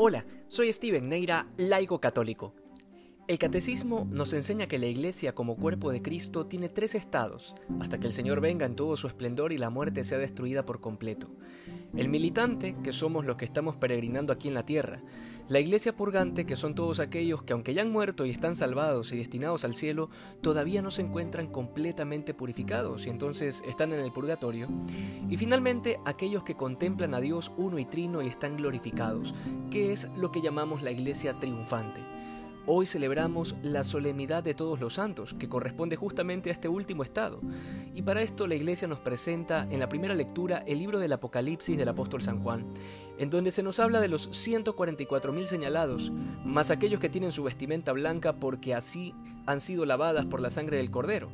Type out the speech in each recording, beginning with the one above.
Hola, soy Steven Neira, laico católico. El catecismo nos enseña que la iglesia como cuerpo de Cristo tiene tres estados, hasta que el Señor venga en todo su esplendor y la muerte sea destruida por completo. El militante, que somos los que estamos peregrinando aquí en la tierra. La iglesia purgante, que son todos aquellos que aunque ya han muerto y están salvados y destinados al cielo, todavía no se encuentran completamente purificados y entonces están en el purgatorio. Y finalmente, aquellos que contemplan a Dios uno y trino y están glorificados, que es lo que llamamos la iglesia triunfante. Hoy celebramos la solemnidad de todos los santos, que corresponde justamente a este último estado. Y para esto la Iglesia nos presenta en la primera lectura el libro del Apocalipsis del apóstol San Juan, en donde se nos habla de los 144.000 señalados, más aquellos que tienen su vestimenta blanca porque así han sido lavadas por la sangre del Cordero,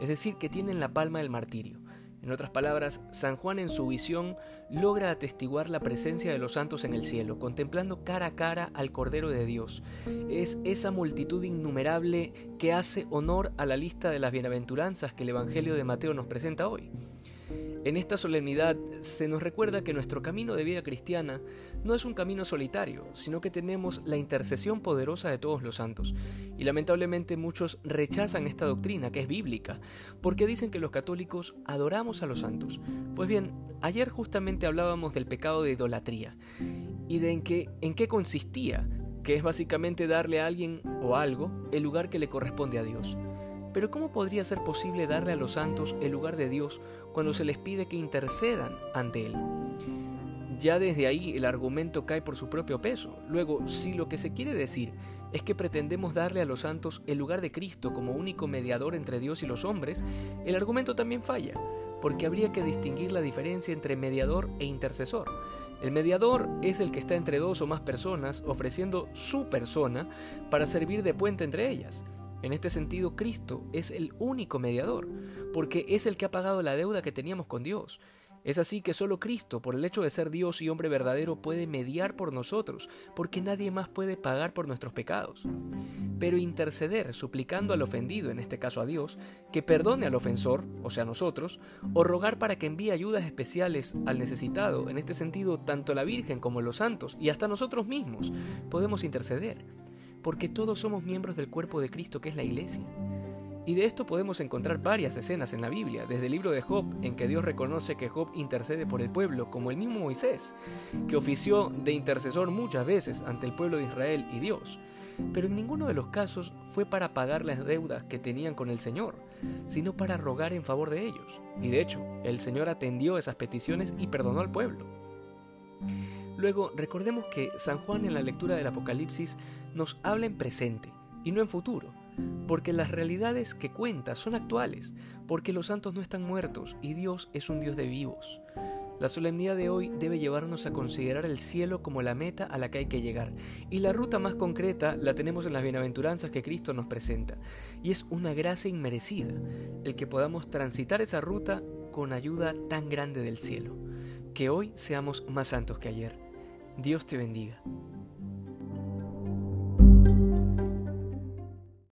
es decir, que tienen la palma del martirio. En otras palabras, San Juan en su visión logra atestiguar la presencia de los santos en el cielo, contemplando cara a cara al Cordero de Dios. Es esa multitud innumerable que hace honor a la lista de las bienaventuranzas que el Evangelio de Mateo nos presenta hoy. En esta solemnidad se nos recuerda que nuestro camino de vida cristiana no es un camino solitario, sino que tenemos la intercesión poderosa de todos los santos. Y lamentablemente muchos rechazan esta doctrina, que es bíblica, porque dicen que los católicos adoramos a los santos. Pues bien, ayer justamente hablábamos del pecado de idolatría y de en qué, consistía, que es básicamente darle a alguien o algo el lugar que le corresponde a Dios. Pero ¿cómo podría ser posible darle a los santos el lugar de Dios cuando se les pide que intercedan ante Él? Ya desde ahí el argumento cae por su propio peso. Luego, si lo que se quiere decir es que pretendemos darle a los santos el lugar de Cristo como único mediador entre Dios y los hombres, el argumento también falla, porque habría que distinguir la diferencia entre mediador e intercesor. El mediador es el que está entre dos o más personas ofreciendo su persona para servir de puente entre ellas. En este sentido, Cristo es el único mediador, porque es el que ha pagado la deuda que teníamos con Dios. Es así que solo Cristo, por el hecho de ser Dios y hombre verdadero, puede mediar por nosotros, porque nadie más puede pagar por nuestros pecados. Pero interceder, suplicando al ofendido, en este caso a Dios, que perdone al ofensor, o sea nosotros, o rogar para que envíe ayudas especiales al necesitado, en este sentido tanto la Virgen como los santos, y hasta nosotros mismos, podemos interceder porque todos somos miembros del cuerpo de Cristo que es la iglesia. Y de esto podemos encontrar varias escenas en la Biblia, desde el libro de Job, en que Dios reconoce que Job intercede por el pueblo, como el mismo Moisés, que ofició de intercesor muchas veces ante el pueblo de Israel y Dios. Pero en ninguno de los casos fue para pagar las deudas que tenían con el Señor, sino para rogar en favor de ellos. Y de hecho, el Señor atendió esas peticiones y perdonó al pueblo. Luego, recordemos que San Juan en la lectura del Apocalipsis nos habla en presente y no en futuro, porque las realidades que cuenta son actuales, porque los santos no están muertos y Dios es un Dios de vivos. La solemnidad de hoy debe llevarnos a considerar el cielo como la meta a la que hay que llegar, y la ruta más concreta la tenemos en las bienaventuranzas que Cristo nos presenta, y es una gracia inmerecida el que podamos transitar esa ruta con ayuda tan grande del cielo. Que hoy seamos más santos que ayer. Dios te bendiga.